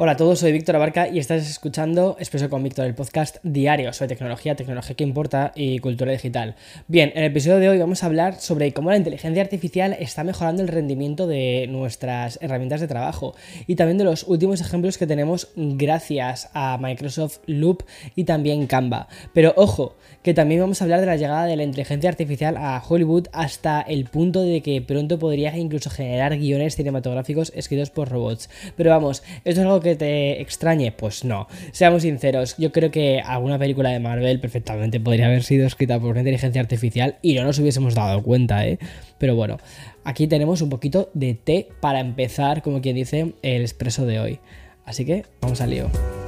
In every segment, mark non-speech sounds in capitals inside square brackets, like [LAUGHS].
Hola a todos, soy Víctor Abarca y estás escuchando Expreso con Víctor, el podcast diario sobre tecnología, tecnología que importa y cultura digital. Bien, en el episodio de hoy vamos a hablar sobre cómo la inteligencia artificial está mejorando el rendimiento de nuestras herramientas de trabajo y también de los últimos ejemplos que tenemos gracias a Microsoft Loop y también Canva. Pero ojo, que también vamos a hablar de la llegada de la inteligencia artificial a Hollywood hasta el punto de que pronto podría incluso generar guiones cinematográficos escritos por robots. Pero vamos, esto es algo que te extrañe? Pues no. Seamos sinceros, yo creo que alguna película de Marvel perfectamente podría haber sido escrita por una inteligencia artificial y no nos hubiésemos dado cuenta, ¿eh? Pero bueno, aquí tenemos un poquito de té para empezar, como quien dice, el expreso de hoy. Así que vamos al lío.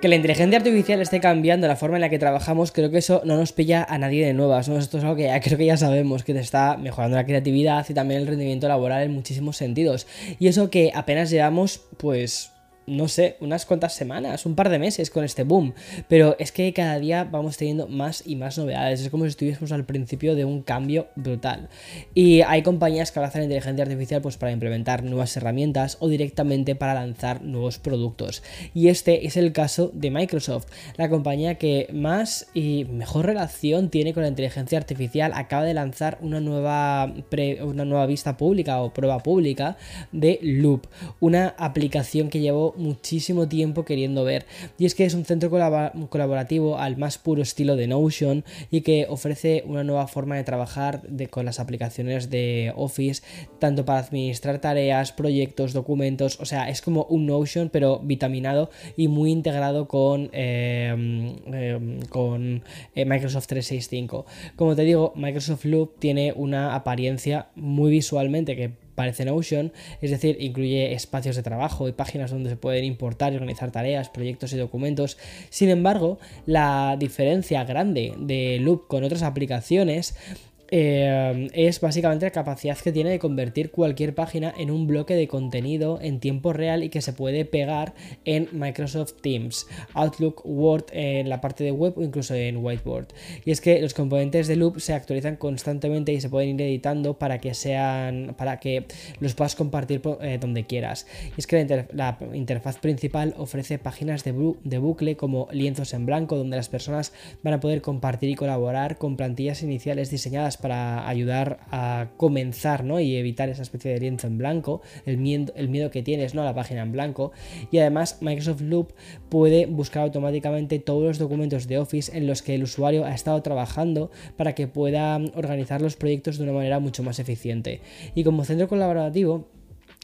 Que la inteligencia artificial esté cambiando la forma en la que trabajamos, creo que eso no nos pilla a nadie de nuevas. ¿no? Esto es algo que [LAUGHS] creo que ya sabemos, que te está mejorando la creatividad y también el rendimiento laboral en muchísimos sentidos. Y eso que apenas llevamos, pues, no sé, unas cuantas semanas, un par de meses con este boom. Pero es que cada día vamos teniendo más y más novedades. Es como si estuviésemos al principio de un cambio brutal. Y hay compañías que abrazan inteligencia artificial pues para implementar nuevas herramientas o directamente para lanzar nuevos productos. Y este es el caso de Microsoft, la compañía que más y mejor relación tiene con la inteligencia artificial. Acaba de lanzar una nueva, una nueva vista pública o prueba pública de Loop, una aplicación que llevó muchísimo tiempo queriendo ver. Y es que es un centro colaborativo al más puro estilo de Notion y que ofrece una nueva forma de trabajar de, con las aplicaciones de Office, tanto para administrar tareas, proyectos, documentos. O sea, es como un Notion, pero vitaminado y muy integrado con, em, em, con eh, Microsoft 365. Como te digo, Microsoft Loop tiene una apariencia muy visualmente que parece Notion, es decir, incluye espacios de trabajo y páginas donde se pueden importar y organizar tareas, proyectos y documentos. Sin embargo, la diferencia grande de Loop con otras aplicaciones eh, es básicamente la capacidad que tiene de convertir cualquier página en un bloque de contenido en tiempo real y que se puede pegar en Microsoft Teams, Outlook, Word en la parte de web o incluso en Whiteboard. Y es que los componentes de Loop se actualizan constantemente y se pueden ir editando para que sean para que los puedas compartir eh, donde quieras. Y es que la, interfaz principal ofrece páginas de, de bucle como lienzos en blanco donde las personas van a poder compartir y colaborar con plantillas iniciales diseñadas para ayudar a comenzar ¿no? y evitar esa especie de lienzo en blanco, el miedo, el miedo que tienes ¿no? a la página en blanco. Y además Microsoft Loop puede buscar automáticamente todos los documentos de Office en los que el usuario ha estado trabajando para que pueda organizar los proyectos de una manera mucho más eficiente. Y como centro colaborativo,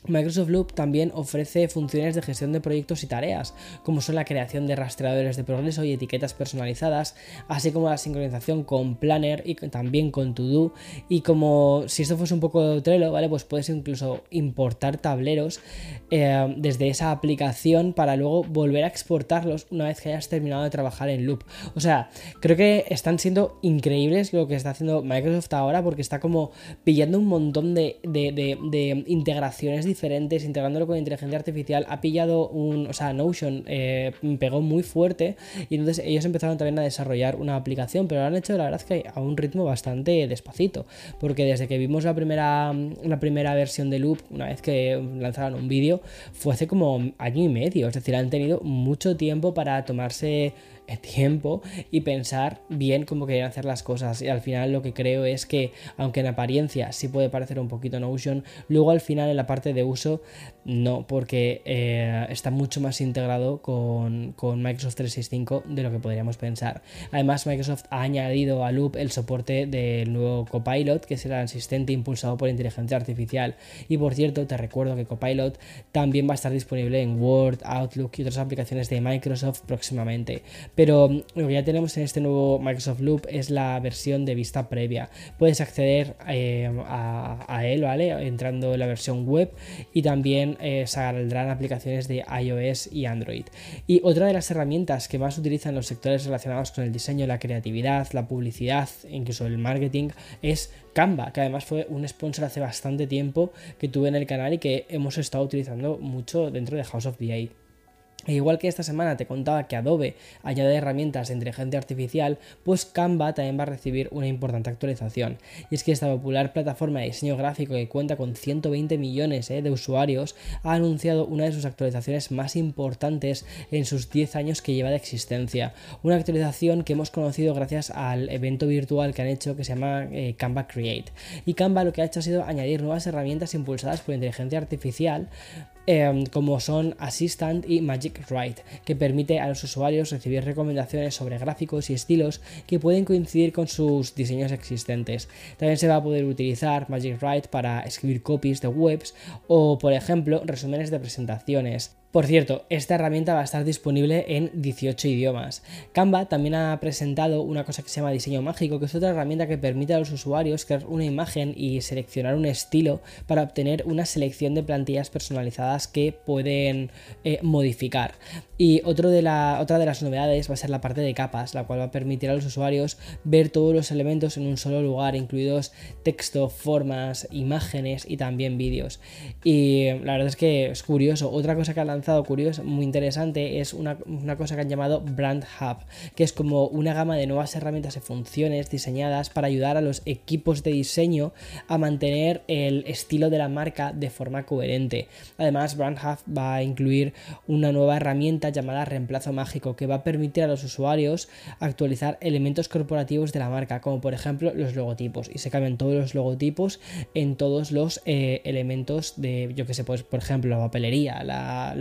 Microsoft Loop también ofrece funciones de gestión de proyectos y tareas, como son la creación de rastreadores de progreso y etiquetas personalizadas, así como la sincronización con Planner y también con To Y como si esto fuese un poco de Trello, ¿vale? Pues puedes incluso importar tableros eh, desde esa aplicación para luego volver a exportarlos una vez que hayas terminado de trabajar en Loop. O sea, creo que están siendo increíbles lo que está haciendo Microsoft ahora porque está como pillando un montón de, de integraciones diferentes diferentes, integrándolo con inteligencia artificial, ha pillado un, o sea, Notion eh, pegó muy fuerte y entonces ellos empezaron también a desarrollar una aplicación, pero lo han hecho la verdad que a un ritmo bastante despacito, porque desde que vimos la primera, la primera versión de Loop, una vez que lanzaron un vídeo, fue hace como año y medio, es decir, han tenido mucho tiempo para tomarse tiempo y pensar bien cómo querían hacer las cosas. Y al final lo que creo es que, aunque en apariencia sí puede parecer un poquito Notion, luego al final en la parte de uso no, porque eh, está mucho más integrado con, con, Microsoft 365 de lo que podríamos pensar. Además, Microsoft ha añadido a Loop el soporte del nuevo Copilot, que es el asistente impulsado por inteligencia artificial. Y por cierto, te recuerdo que Copilot también va a estar disponible en Word, Outlook y otras aplicaciones de Microsoft próximamente. Pero lo que ya tenemos en este nuevo Microsoft Loop es la versión de vista previa. Puedes acceder eh, a, él, ¿vale? Entrando en la versión web y también eh, saldrán aplicaciones de iOS y Android. Y otra de las herramientas que más utilizan los sectores relacionados con el diseño, la creatividad, la publicidad, incluso el marketing, es Canva, que además fue un sponsor hace bastante tiempo que tuve en el canal y que hemos estado utilizando mucho dentro de House of BA. Igual que esta semana te contaba que Adobe añade herramientas de inteligencia artificial, pues Canva también va a recibir una importante actualización. Y es que esta popular plataforma de diseño gráfico que cuenta con 120 millones eh, de usuarios ha anunciado una de sus actualizaciones más importantes en sus 10 años que lleva de existencia. Una actualización que hemos conocido gracias al evento virtual que han hecho que se llama eh, Canva Create. Y Canva lo que ha hecho ha sido añadir nuevas herramientas impulsadas por inteligencia artificial Em, como son Assistant y Magic Que permite a los usuarios recibir recomendaciones sobre gráficos y estilos que pueden coincidir con sus diseños existentes. También se va a poder utilizar Magic Write para escribir copies de webs o, por ejemplo, resúmenes de presentaciones. Por cierto, esta herramienta va a estar disponible en 18 idiomas. Canva también ha presentado una cosa que se llama diseño mágico, que es otra herramienta que permite a los usuarios crear una imagen y seleccionar un estilo para obtener una selección de plantillas personalizadas que pueden eh, modificar. Y otra de las novedades va a ser la parte de capas, la cual va a permitir a los usuarios ver todos los elementos en un solo lugar, incluidos texto, formas, imágenes y también vídeos. Y la verdad es que es curioso. Otra cosa que ha lanzado curioso, muy interesante, es una, cosa que han llamado Brand Hub, que es como una gama de nuevas herramientas y funciones diseñadas para ayudar a los equipos de diseño a mantener el estilo de la marca de forma coherente. Además, Brand Hub va a incluir una nueva herramienta llamada Reemplazo Mágico, que va a permitir a los usuarios actualizar elementos corporativos de la marca, como por ejemplo los logotipos, y se cambian todos los logotipos en todos los eh, elementos de, yo que sé, pues por ejemplo, la papelería, la,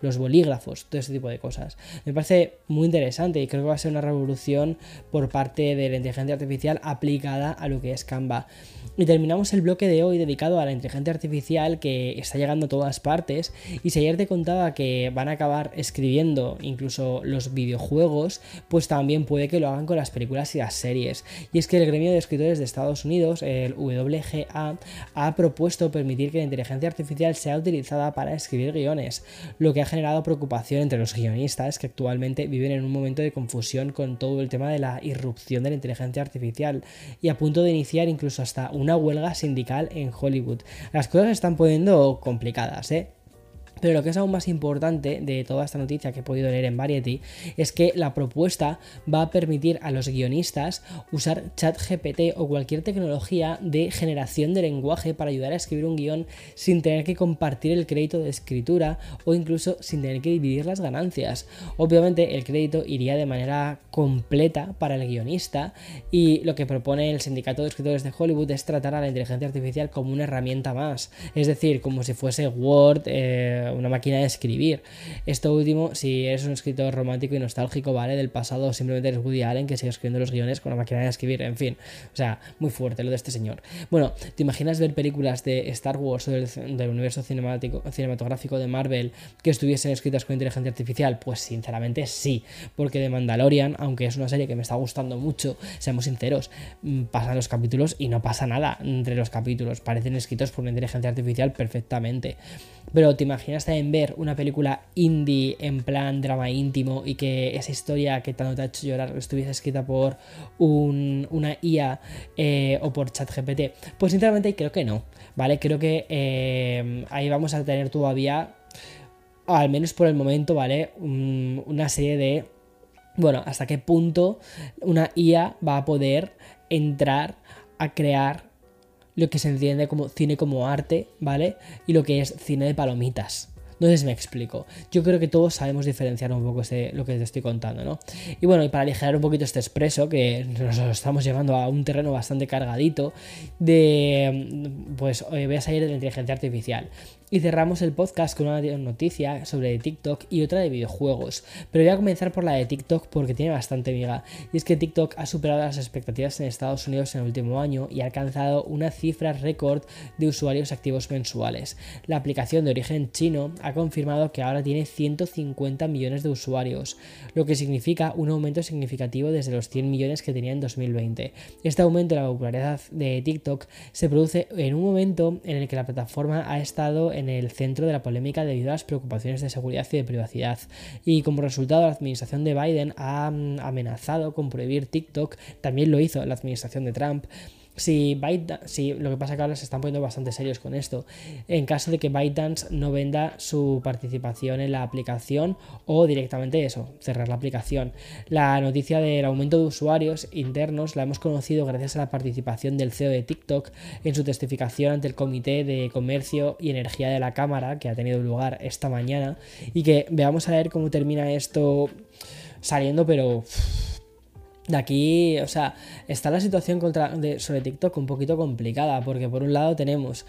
los bolígrafos, todo ese tipo de cosas. Me parece muy interesante y creo que va a ser una revolución por parte de la inteligencia artificial aplicada a lo que es Canva. Y terminamos el bloque de hoy dedicado a la inteligencia artificial que está llegando a todas partes. Y si ayer te contaba que van a acabar escribiendo incluso los videojuegos, pues también puede que lo hagan con las películas y las series. Y es que el gremio de escritores de Estados Unidos, el WGA, ha propuesto permitir que la inteligencia artificial sea utilizada para escribir guiones, lo que ha generado preocupación entre los guionistas que actualmente viven en un momento de confusión con todo el tema de la irrupción de la inteligencia artificial y a punto de iniciar incluso hasta una huelga sindical en Hollywood. Las cosas están poniendo complicadas, ¿eh? Pero lo que es aún más importante de toda esta noticia que he podido leer en Variety es que la propuesta va a permitir a los guionistas usar ChatGPT o cualquier tecnología de generación de lenguaje para ayudar a escribir un guion sin tener que compartir el crédito de escritura o incluso sin tener que dividir las ganancias. Obviamente el crédito iría de manera completa para el guionista y lo que propone el sindicato de escritores de Hollywood es tratar a la inteligencia artificial como una herramienta más, es decir, como si fuese Word, eh, una máquina de escribir. Esto último, si eres un escritor romántico y nostálgico, ¿vale? Del pasado, simplemente eres Woody Allen que sigue escribiendo los guiones con una máquina de escribir, en fin. O sea, muy fuerte lo de este señor. Bueno, ¿te imaginas ver películas de Star Wars o del, universo cinematográfico de Marvel que estuviesen escritas con inteligencia artificial? Pues sinceramente sí, porque de Mandalorian, aunque es una serie que me está gustando mucho, seamos sinceros, mm, pasan los capítulos y no pasa nada entre los capítulos, parecen escritos por una inteligencia artificial perfectamente. Pero te imaginas pensaste en ver una película indie en plan drama íntimo y que esa historia que tanto te ha hecho llorar estuviese escrita por una IA eh, o por ChatGPT? Pues sinceramente creo que no, ¿vale? Creo que eh, ahí vamos a tener todavía, al menos por el momento, ¿vale? una serie de bueno, hasta qué punto una IA va a poder entrar a crear lo que se entiende como cine como arte, ¿vale? Y lo que es cine de palomitas. No sé me explico. Yo creo que todos sabemos diferenciar un poco este, lo que te estoy contando, ¿no? Y bueno, y para aligerar un poquito este expreso, que nos estamos llevando a un terreno bastante cargadito, de. Pues voy a salir de la inteligencia artificial. Y cerramos el podcast con una noticia sobre TikTok y otra de videojuegos. Pero voy a comenzar por la de TikTok porque tiene bastante miga. Y es que TikTok ha superado las expectativas en Estados Unidos en el último año y ha alcanzado una cifra récord de usuarios activos mensuales. La aplicación de origen chino ha confirmado que ahora tiene 150 millones de usuarios, lo que significa un aumento significativo desde los 100 millones que tenía en 2020. Este aumento de la popularidad de TikTok se produce en un momento en el que la plataforma ha estado en el centro de la polémica debido a las preocupaciones de seguridad y de privacidad. Y como resultado, la administración de Biden ha mm, amenazado con prohibir TikTok, también lo hizo la administración de Trump, si, ByteDance, lo que pasa es que ahora se están poniendo bastante serios con esto. En caso de que ByteDance no venda su participación en la aplicación o directamente eso, cerrar la aplicación. La noticia del aumento de usuarios internos la hemos conocido gracias a la participación del CEO de TikTok en su testificación ante el Comité de Comercio y Energía de la Cámara que ha tenido lugar esta mañana y que veamos a ver cómo termina esto saliendo, pero de aquí, o sea, está la situación contra, sobre TikTok un poquito complicada, porque por un lado tenemos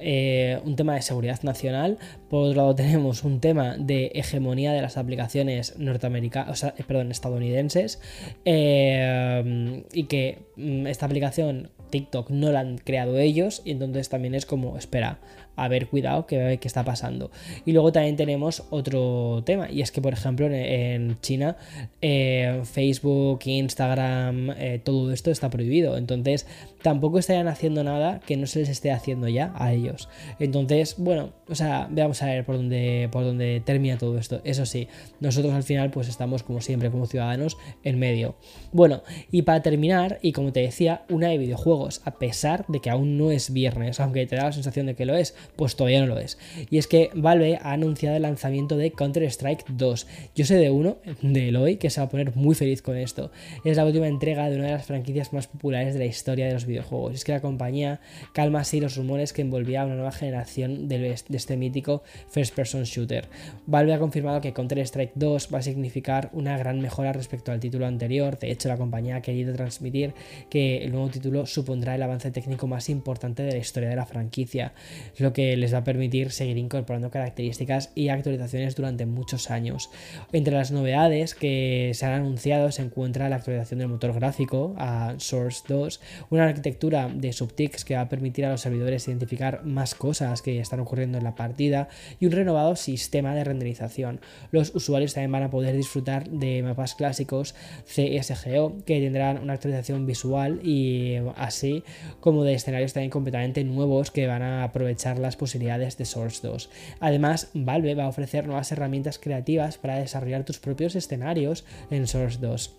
eh, un tema de seguridad nacional, por otro lado tenemos un tema de hegemonía de las aplicaciones norteamericanas, o sea, eh, perdón, estadounidenses, eh, y que mm, esta aplicación TikTok no la han creado ellos, y entonces también es como, espera, a ver, cuidado, que qué está pasando. Y luego también tenemos otro tema, y es que, por ejemplo, en, China, eh, Facebook, Instagram, eh, todo esto está prohibido. Entonces, tampoco estarían haciendo nada que no se les esté haciendo ya a ellos. Entonces, bueno, o sea, veamos a ver por dónde, por dónde termina todo esto. Eso sí, nosotros al final, pues estamos, como siempre, como ciudadanos, en medio. Bueno, y para terminar, y como te decía, una de videojuegos, a pesar de que aún no es viernes, aunque te da la sensación de que lo es, pues todavía no lo es. Y es que Valve ha anunciado el lanzamiento de Counter-Strike 2. Yo sé de uno, de Eloy, que se va a poner muy feliz con esto. Es la última entrega de una de las franquicias más populares de la historia de los videojuegos. Es que la compañía calma así los rumores que envolvía a una nueva generación de este mítico first person shooter. Valve ha confirmado que Counter-Strike 2 va a significar una gran mejora respecto al título anterior. De hecho, la compañía ha querido transmitir que el nuevo título supondrá el avance técnico más importante de la historia de la franquicia, lo que les va a permitir seguir incorporando características y actualizaciones durante muchos años. Entre las novedades que se han anunciado se encuentra la actualización del motor gráfico a Source 2, una arquitectura de subtics que va a permitir a los servidores identificar más cosas que están ocurriendo en la partida y un renovado sistema de renderización. Los usuarios también van a poder disfrutar de mapas clásicos CSGO que tendrán una actualización visual y así como de escenarios también completamente nuevos que van a aprovechar las posibilidades de Source 2. Además, Valve va a ofrecer nuevas herramientas creativas para desarrollar tus propios escenarios en Source 2.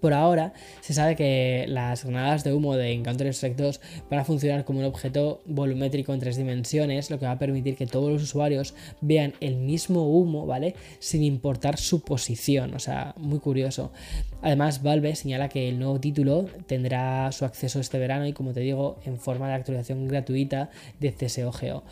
Por ahora, se sabe que las granadas de humo de Counter-Strike 2 van a funcionar como un objeto volumétrico en tres dimensiones, lo que va a permitir que todos los usuarios vean el mismo humo, ¿vale? Sin importar su posición, o sea, muy curioso. Además, Valve señala que el nuevo título tendrá su acceso este verano y, como te digo, en forma de actualización gratuita de CSOGO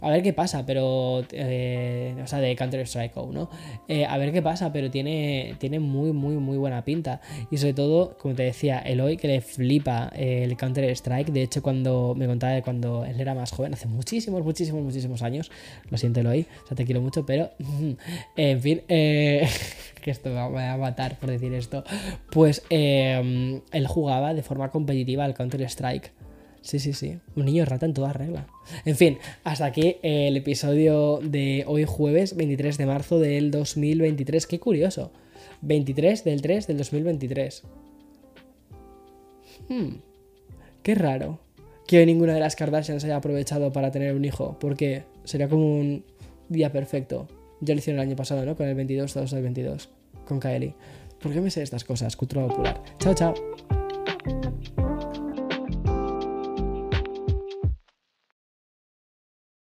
a ver qué pasa, pero. Eh, o sea, de Counter-Strike, ¿no? Eh, a ver qué pasa, pero tiene, tiene muy, muy, muy buena pinta. Y sobre todo, como te decía, Eloy, que le flipa el Counter-Strike. De hecho, cuando me contaba de cuando él era más joven, hace muchísimos, muchísimos, muchísimos años. Lo siento, Eloy, o sea, te quiero mucho, pero. [LAUGHS] en fin, eh, [LAUGHS] que esto me va a matar por decir esto. Pues él jugaba de forma competitiva al Counter-Strike. Sí, sí, sí. Un niño rata en toda regla. En fin, hasta aquí el episodio de hoy jueves 23 de marzo del 2023. Qué curioso. 23 del 3 del 2023. Hmm. Qué raro que hoy ninguna de las Kardashians haya aprovechado para tener un hijo. Porque sería como un día perfecto. Ya lo hicieron el año pasado, ¿no? Con el 22, todos el 22. Con Kaeli. ¿Por qué me sé estas cosas? Cultura popular. Chao, chao.